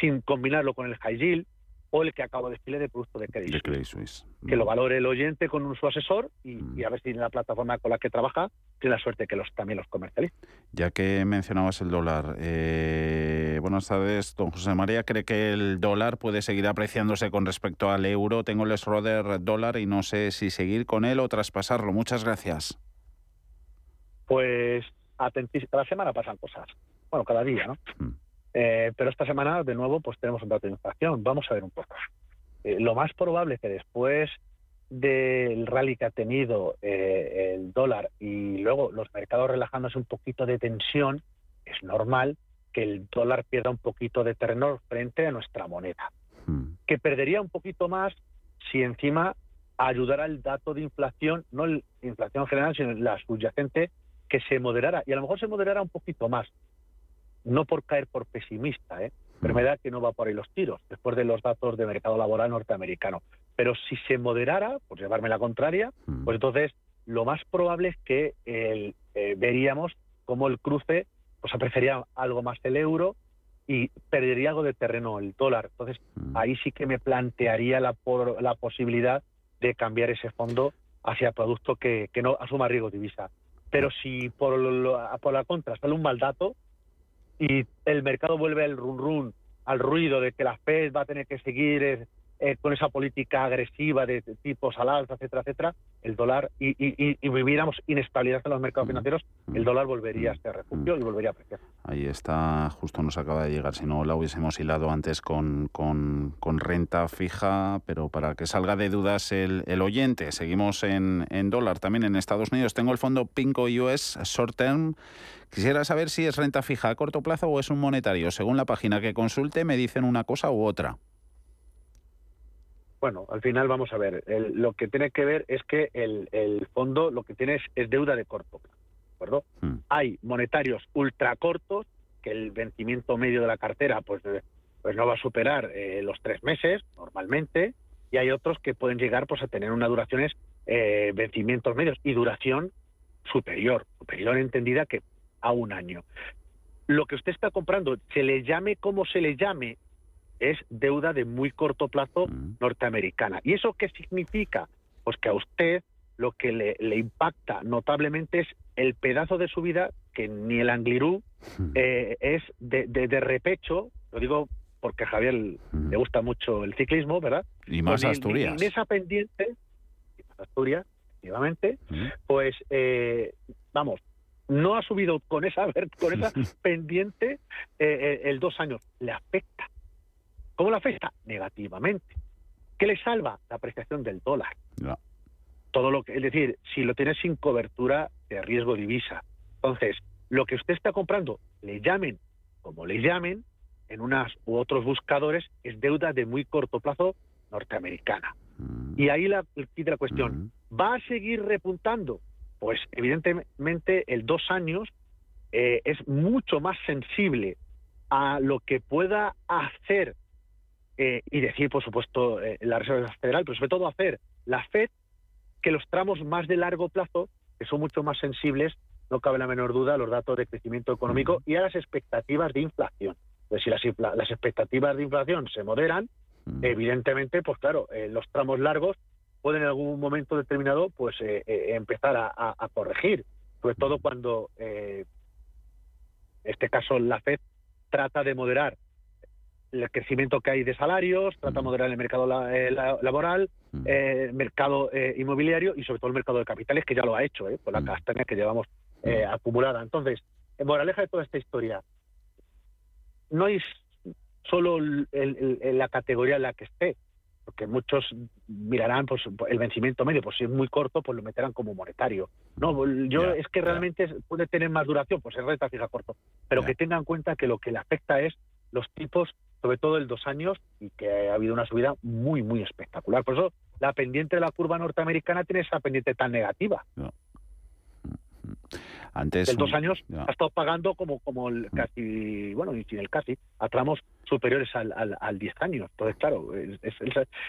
Speaker 6: sin combinarlo con el high yield o el que acabo de decirle de producto de Credit, Suisse. Que lo valore el oyente con un, su asesor y, a ver si en la plataforma con la que trabaja tiene la suerte que los también los comercialice.
Speaker 2: Ya que mencionabas el dólar, eh, buenas tardes, don José María. ¿Cree que el dólar puede seguir apreciándose con respecto al euro? Tengo el Schroeder dólar y no sé si seguir con él o traspasarlo. Muchas gracias.
Speaker 6: Pues cada semana pasan cosas. Bueno, cada día, ¿no? Mm. Eh, pero esta semana, de nuevo, pues tenemos un dato de inflación. Vamos a ver un poco. Eh, lo más probable es que después del rally que ha tenido eh, el dólar y luego los mercados relajándose un poquito de tensión, es normal que el dólar pierda un poquito de terreno frente a nuestra moneda. Hmm. Que perdería un poquito más si encima ayudara el dato de inflación, no la inflación general, sino la subyacente, que se moderara. Y a lo mejor se moderara un poquito más no por caer por pesimista, ¿eh? Pero me da que no va por ahí los tiros, después de los datos de mercado laboral norteamericano. Pero si se moderara, por llevarme la contraria, pues entonces lo más probable es que el, eh, veríamos cómo el cruce pues apreciaría algo más el euro y perdería algo de terreno el dólar. Entonces, ahí sí que me plantearía la, por, la posibilidad de cambiar ese fondo hacia producto que, que no asuma riesgo divisa. Pero si por, por la contra sale un mal dato y el mercado vuelve al run run, al ruido de que la Fed va a tener que seguir eh, con esa política agresiva de, tipos al alza, etcétera, etcétera, el dólar y, y, viviéramos inestabilidad en los mercados financieros, el dólar volvería a ser refugio y volvería a apreciar.
Speaker 2: Ahí está, justo nos acaba de llegar, si no la hubiésemos hilado antes con, con, renta fija, pero para que salga de dudas el, el oyente, seguimos en, en dólar, también en Estados Unidos. Tengo el fondo Pinco US Short Term. Quisiera saber si es renta fija a corto plazo o es un monetario. Según la página que consulte, me dicen una cosa u otra.
Speaker 6: Bueno, al final vamos a ver, lo que tiene que ver es que el, fondo lo que tiene es, deuda de corto plazo, ¿de acuerdo? Hmm. Hay monetarios ultra cortos, que el vencimiento medio de la cartera pues, eh, pues no va a superar eh, los tres meses normalmente, y hay otros que pueden llegar pues a tener una duraciones, eh, vencimientos medios y duración superior, superior entendida que a un año. Lo que usted está comprando, se le llame como se le llame, es deuda de muy corto plazo mm. norteamericana. ¿Y eso qué significa? Pues que a usted lo que le, impacta notablemente es el pedazo de su vida que ni el Anglirú mm. eh, es de, repecho, lo digo porque a Javier mm. le gusta mucho el ciclismo, ¿verdad?
Speaker 2: Y más pues Asturias.
Speaker 6: en esa pendiente, y más Asturias, efectivamente, pues eh, vamos, no ha subido con esa, con esa pendiente eh, el dos años, le afecta ¿Cómo la afecta? Negativamente. ¿Qué le salva? La apreciación del dólar. Todo lo que, es decir, si lo tiene sin cobertura de riesgo divisa. Entonces, lo que usted está comprando, le llamen como le llamen, en unas u otros buscadores, es deuda de muy corto plazo norteamericana. Mm. Y ahí la, la cuestión, mm. ¿va a seguir repuntando? Pues evidentemente el dos años eh, es mucho más sensible a lo que pueda hacer eh, y decir, por supuesto, eh, la Reserva Federal, pero sobre todo hacer la FED que los tramos más de largo plazo, que son mucho más sensibles, no cabe la menor duda, a los datos de crecimiento económico y a las expectativas de inflación. Pues si las, las expectativas de inflación se moderan, evidentemente, pues claro, eh, los tramos largos pueden en algún momento determinado pues empezar a, a, corregir, sobre todo cuando, en este caso, la FED trata de moderar el crecimiento que hay de salarios, trata de moderar el mercado eh, laboral, eh, mercado eh, inmobiliario y sobre todo el mercado de capitales, que ya lo ha hecho, eh, por la castaña que llevamos acumulada. Entonces, en moraleja de toda esta historia, no es solo la categoría en la que esté, porque muchos mirarán pues el vencimiento medio, pues si es muy corto, pues lo meterán como monetario. No, yo es que realmente puede tener más duración, pues es renta fija corto, pero que tengan en cuenta que lo que le afecta es los tipos sobre todo el dos años, y que ha habido una subida muy, muy espectacular. Por eso la pendiente de la curva norteamericana tiene esa pendiente tan negativa.
Speaker 2: Antes
Speaker 6: el dos años ha estado pagando como como el casi bueno y sin el casi a tramos superiores al, al, 10 años. Entonces claro es,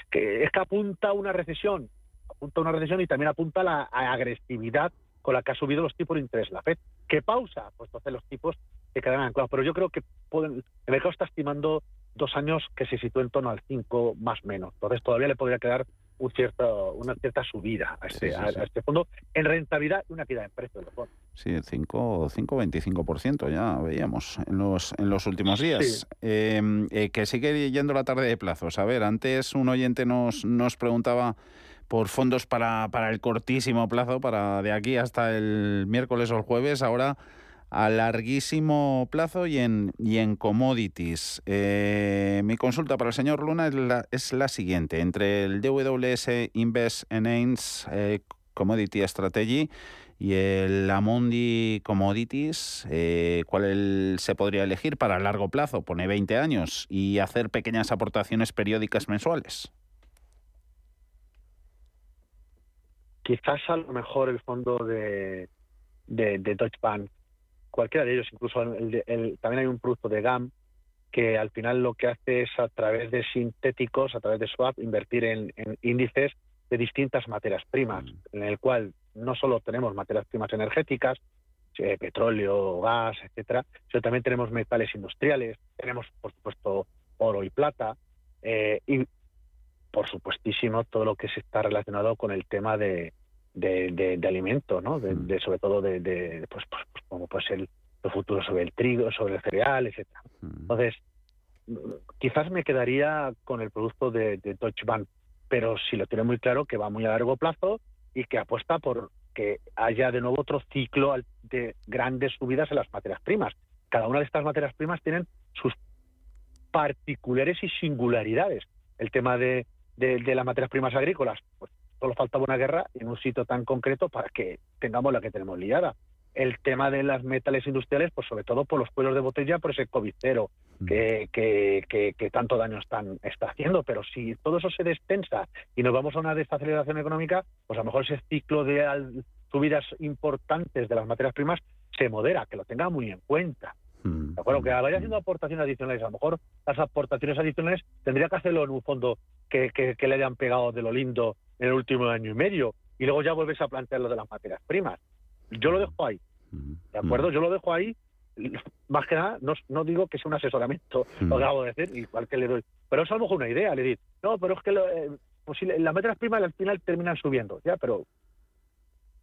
Speaker 6: que, es que apunta a una recesión apunta a una recesión y también apunta a la agresividad con la que ha subido los tipos de interés la Fed. ¿Qué pausa pues entonces los tipos se quedarán anclados pero yo creo que pueden, el mercado está estimando dos años que se sitúa en torno al 5 más menos. Entonces todavía le podría quedar un cierto, una cierta subida a este, a, este fondo en rentabilidad y una caída en precio de
Speaker 2: Sí, el 5-25% ya veíamos en los, en los últimos días. Em, eh, que sigue yendo la tarde de plazos. A ver, antes un oyente nos, nos preguntaba por fondos para, para el cortísimo plazo, para de aquí hasta el miércoles o el jueves. Ahora a larguísimo plazo y en, y en commodities. Eh, mi consulta para el señor Luna es la, siguiente. Entre el DWS Invest en AINS eh, Commodity Strategy y el Amundi Commodities, eh, ¿cuál se podría elegir para largo plazo? Pone 20 años y hacer pequeñas aportaciones periódicas mensuales.
Speaker 6: Quizás a lo mejor el fondo de, de, de Deutsche Bank cualquiera de ellos, incluso el, también hay un producto de GAM que al final lo que hace es a través de sintéticos, a través de swap, invertir en, índices de distintas materias primas, mm. en el cual no solo tenemos materias primas energéticas, eh, petróleo, gas, etcétera, sino también tenemos metales industriales, tenemos por supuesto oro y plata eh, y por supuestísimo todo lo que se está relacionado con el tema de, de, alimento, ¿no? De, mm. sobre todo de, pues, pues, pues, como pues el, futuro sobre el trigo, sobre el cereal, etcétera. Mm. Entonces, quizás me quedaría con el producto de, Deutsche Bank, pero si lo tiene muy claro que va muy a largo plazo y que apuesta por que haya de nuevo otro ciclo de grandes subidas en las materias primas. Cada una de estas materias primas tienen sus particulares y singularidades. El tema de, de las materias primas agrícolas, pues solo faltaba una guerra en un sitio tan concreto para que tengamos la que tenemos liada. El tema de las metales industriales, pues sobre todo por los cuellos de botella, por ese COVID mm. que, que, que, tanto daño están, está haciendo. Pero si todo eso se despensa y nos vamos a una desaceleración económica, pues a lo mejor ese ciclo de subidas importantes de las materias primas se modera, que lo tenga muy en cuenta. Mm. ¿De acuerdo? Que vaya haciendo aportaciones adicionales. A lo mejor las aportaciones adicionales tendría que hacerlo en un fondo que, que le hayan pegado de lo lindo en el último año y medio. Y luego ya vuelves a plantear lo de las materias primas. Yo lo dejo ahí. ¿De acuerdo? Yo lo dejo ahí. Más que nada, no, no digo que sea un asesoramiento, lo acabo de decir, igual que le doy. Pero es a lo mejor una idea, le digo, no, pero es que eh, pues las materias primas al final terminan subiendo, ya, pero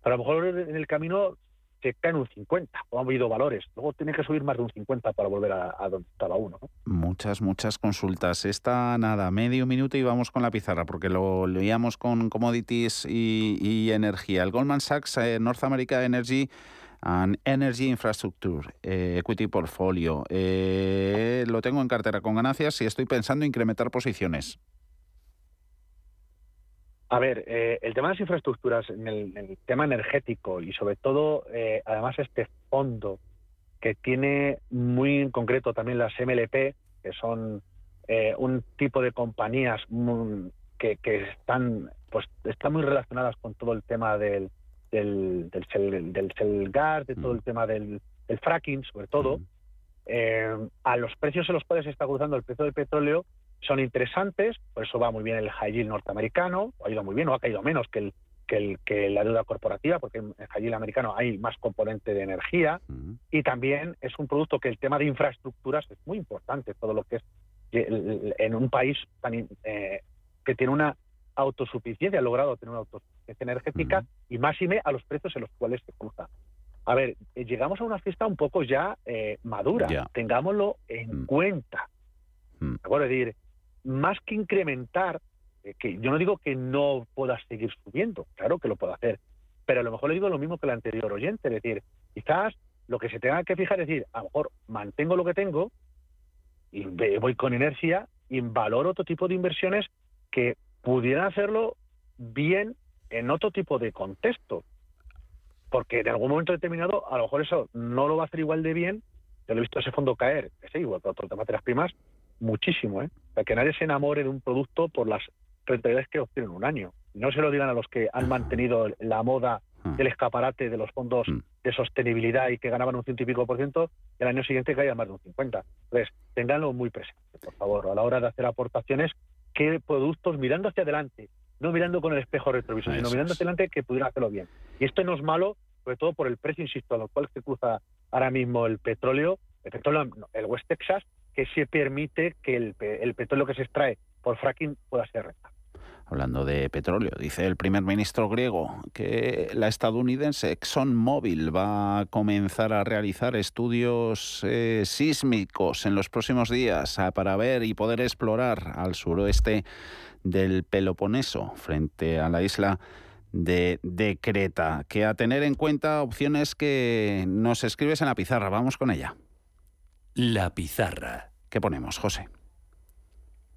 Speaker 6: a lo mejor en el camino se caen un 50 o han habido valores. Luego tiene que subir más de un 50 para volver a, donde estaba uno.
Speaker 2: Muchas, muchas consultas. Esta, nada, medio minuto y vamos con la pizarra, porque lo leíamos con commodities y, energía. El Goldman Sachs eh, North America Energy and Energy Infrastructure eh, Equity Portfolio. Eh, lo tengo en cartera con ganancias y estoy pensando en incrementar posiciones.
Speaker 6: A ver, eh, el tema de las infraestructuras, en el, tema energético y sobre todo, eh, además, este fondo que tiene muy en concreto también las MLP, que son eh, un tipo de compañías que, están pues están muy relacionadas con todo el tema del del, del, del, gas, de todo el mm. tema del, fracking, sobre todo, mm. a los precios en los cuales se está cruzando el precio del petróleo, son interesantes, por eso va muy bien el high yield norteamericano, ha ido muy bien o ha caído menos que el que, el, que la deuda corporativa, porque en el high yield americano hay más componente de energía y también es un producto que el tema de infraestructuras es muy importante, todo lo que es en un país tan, eh, que tiene una autosuficiencia, ha logrado tener una autosuficiencia energética y más y me a los precios en los cuales se cruza. A ver, eh, llegamos a una fiesta un poco ya eh, madura, tengámoslo en cuenta. ¿De acuerdo? Es decir, más que incrementar, eh, que yo no digo que no pueda seguir subiendo, claro que lo puedo hacer, pero a lo mejor le digo lo mismo que el anterior oyente, es decir, quizás lo que se tenga que fijar es decir, a lo mejor mantengo lo que tengo y voy con inercia y valoro otro tipo de inversiones que pudieran hacerlo bien en otro tipo de contexto. Porque en algún momento determinado, a lo mejor eso no lo va a hacer igual de bien. Yo lo he visto ese fondo caer, sí, igual que otros materias primas, muchísimo, ¿eh? Que nadie se enamore de un producto por las rentabilidades que obtienen un año. No se lo digan a los que han mantenido la moda ah. del escaparate de los fondos mm. de sostenibilidad y que ganaban un ciento y pico por ciento, y el año siguiente caían más de un 50. Entonces, tenganlo muy presente, por favor, a la hora de hacer aportaciones, qué productos mirando hacia adelante, no mirando con el espejo retrovisor, sino mirando hacia adelante que pudieran hacerlo bien. Y esto no es malo, sobre todo por el precio, insisto, a lo cual se cruza ahora mismo el petróleo, el petróleo, el West Texas, que se permite que el, petróleo que se extrae por fracking pueda ser rentable.
Speaker 2: Hablando de petróleo, dice el primer ministro griego que la estadounidense ExxonMobil va a comenzar a realizar estudios eh, sísmicos en los próximos días ah, para ver y poder explorar al suroeste del Peloponeso, frente a la isla de, de Creta. Que a tener en cuenta opciones que nos escribes en la pizarra. Vamos con ella.
Speaker 3: La pizarra.
Speaker 2: ¿Qué ponemos, José?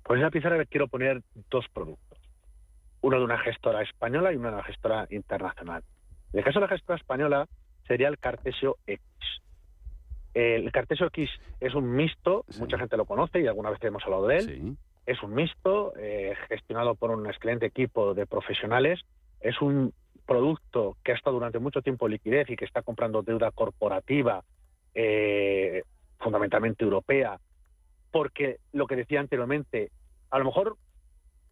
Speaker 6: Pues en la pizarra quiero poner dos productos. Uno de una gestora española y uno de una gestora internacional. En el caso de la gestora española sería el Cartesio X. El Cartesio X es un mixto, mucha gente lo conoce y alguna vez hemos hablado de él. Es un mixto eh, gestionado por un excelente equipo de profesionales. Es un producto que ha estado durante mucho tiempo en liquidez y que está comprando deuda corporativa eh, fundamentalmente europea, porque lo que decía anteriormente, a lo mejor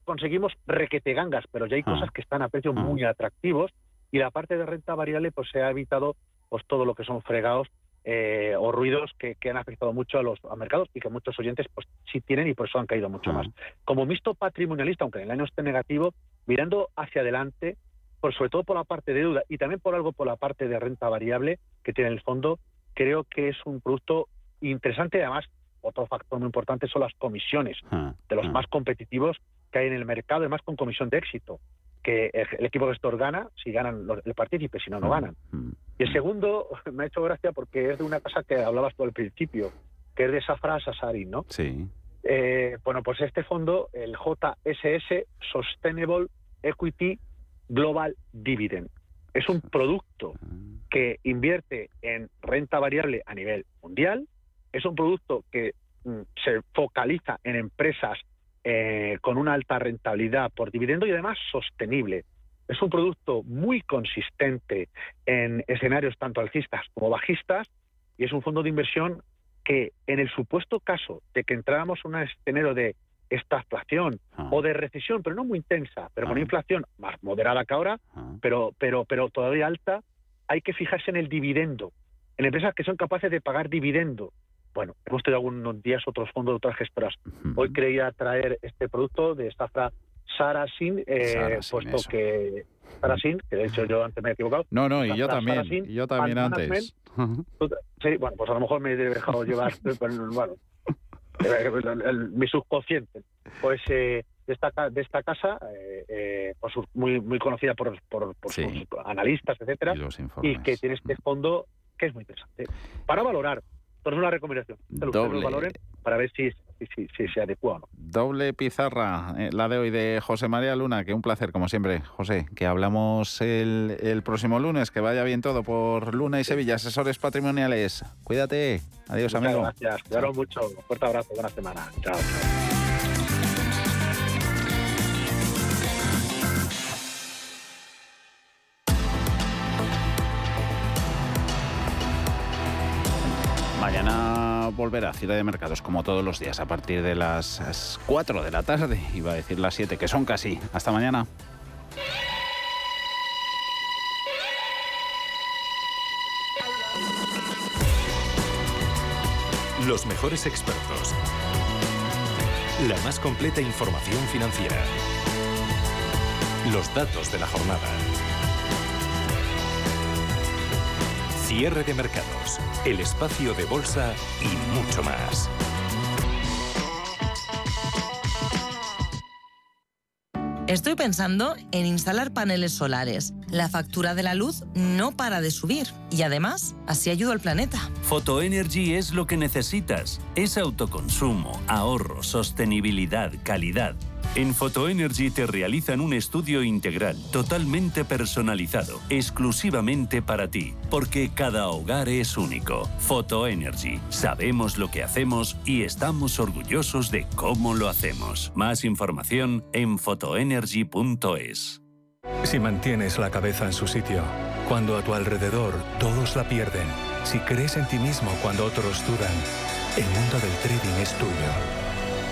Speaker 6: conseguimos requete gangas, pero ya hay ah. cosas que están a precios ah. muy atractivos y la parte de renta variable pues se ha evitado pues todo lo que son fregados eh, o ruidos que, han afectado mucho a los mercados y que muchos oyentes pues sí tienen y por eso han caído mucho más. Ah. Como visto patrimonialista, aunque en el año esté negativo, mirando hacia adelante, por sobre todo por la parte de deuda y también por algo por la parte de renta variable que tiene el fondo, creo que es un producto interesante. Además, otro factor muy importante son las comisiones de los más competitivos que hay en el mercado, además con comisión de éxito, que el, equipo gestor gana si ganan los, el partícipe, si no, no mm, ganan. Mm, y el segundo me ha hecho gracia porque es de una casa que hablabas tú al principio, que es de Safra Sasarin, ¿no?
Speaker 2: Sí.
Speaker 6: Eh, bueno, pues este fondo, el JSS Sustainable Equity Global Dividend, es un producto que invierte en renta variable a nivel mundial, es un producto que se focaliza en empresas eh, con una alta rentabilidad por dividendo y además sostenible. Es un producto muy consistente en escenarios tanto alcistas como bajistas y es un fondo de inversión que en el supuesto caso de que entráramos en un escenario de estaflación ah. o de recesión, pero no muy intensa, pero con una ah. inflación más moderada que ahora, ah. pero, pero, pero todavía alta, hay que fijarse en el dividendo, en empresas que son capaces de pagar dividendo, bueno, hemos tenido algunos días otros fondos de otras gestoras. Hoy creía traer este producto de Safra Sarasin, eh, puesto que Sarasin, que de hecho yo antes me he equivocado.
Speaker 2: No, no, y yo también, y yo también antes.
Speaker 6: Sí, bueno, pues a lo mejor me he dejado llevar, bueno, mi subconsciente. Pues eh, de esta, de esta casa, eh, eh muy, muy conocida por, por, sus analistas, etcétera, y, y que tiene este fondo que es muy interesante. Para valorar, es una recomendación.
Speaker 2: Doble.
Speaker 6: para ver si, si, si, se adecua o no.
Speaker 2: Doble pizarra, eh, la de hoy de José María Luna, que un placer, como siempre, José, que hablamos el, el próximo lunes, que vaya bien todo por Luna y Sevilla, asesores patrimoniales. Cuídate. Adiós,
Speaker 6: Muchas
Speaker 2: amigo.
Speaker 6: Gracias, cuidaros mucho. Un fuerte abrazo, buena semana. Chao, chao.
Speaker 2: Volverá a Ciudad de Mercados como todos los días a partir de las 4 de la tarde, iba a decir las 7, que son casi. Hasta mañana.
Speaker 12: Los mejores expertos. La más completa información financiera. Los datos de la jornada. Cierre de mercados, el espacio de bolsa y mucho más.
Speaker 13: Estoy pensando en instalar paneles solares. La factura de la luz no para de subir y además así ayudo al planeta.
Speaker 3: Photoenergy es lo que necesitas. Es autoconsumo, ahorro, sostenibilidad, calidad. En Photoenergy te realizan un estudio integral, totalmente personalizado, exclusivamente para ti, porque cada hogar es único. Photoenergy, sabemos lo que hacemos y estamos orgullosos de cómo lo hacemos. Más información en photoenergy.es.
Speaker 12: Si mantienes la cabeza en su sitio, cuando a tu alrededor todos la pierden, si crees en ti mismo cuando otros dudan, el mundo del trading es tuyo.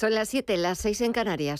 Speaker 14: Son las 7, las 6 en Canarias.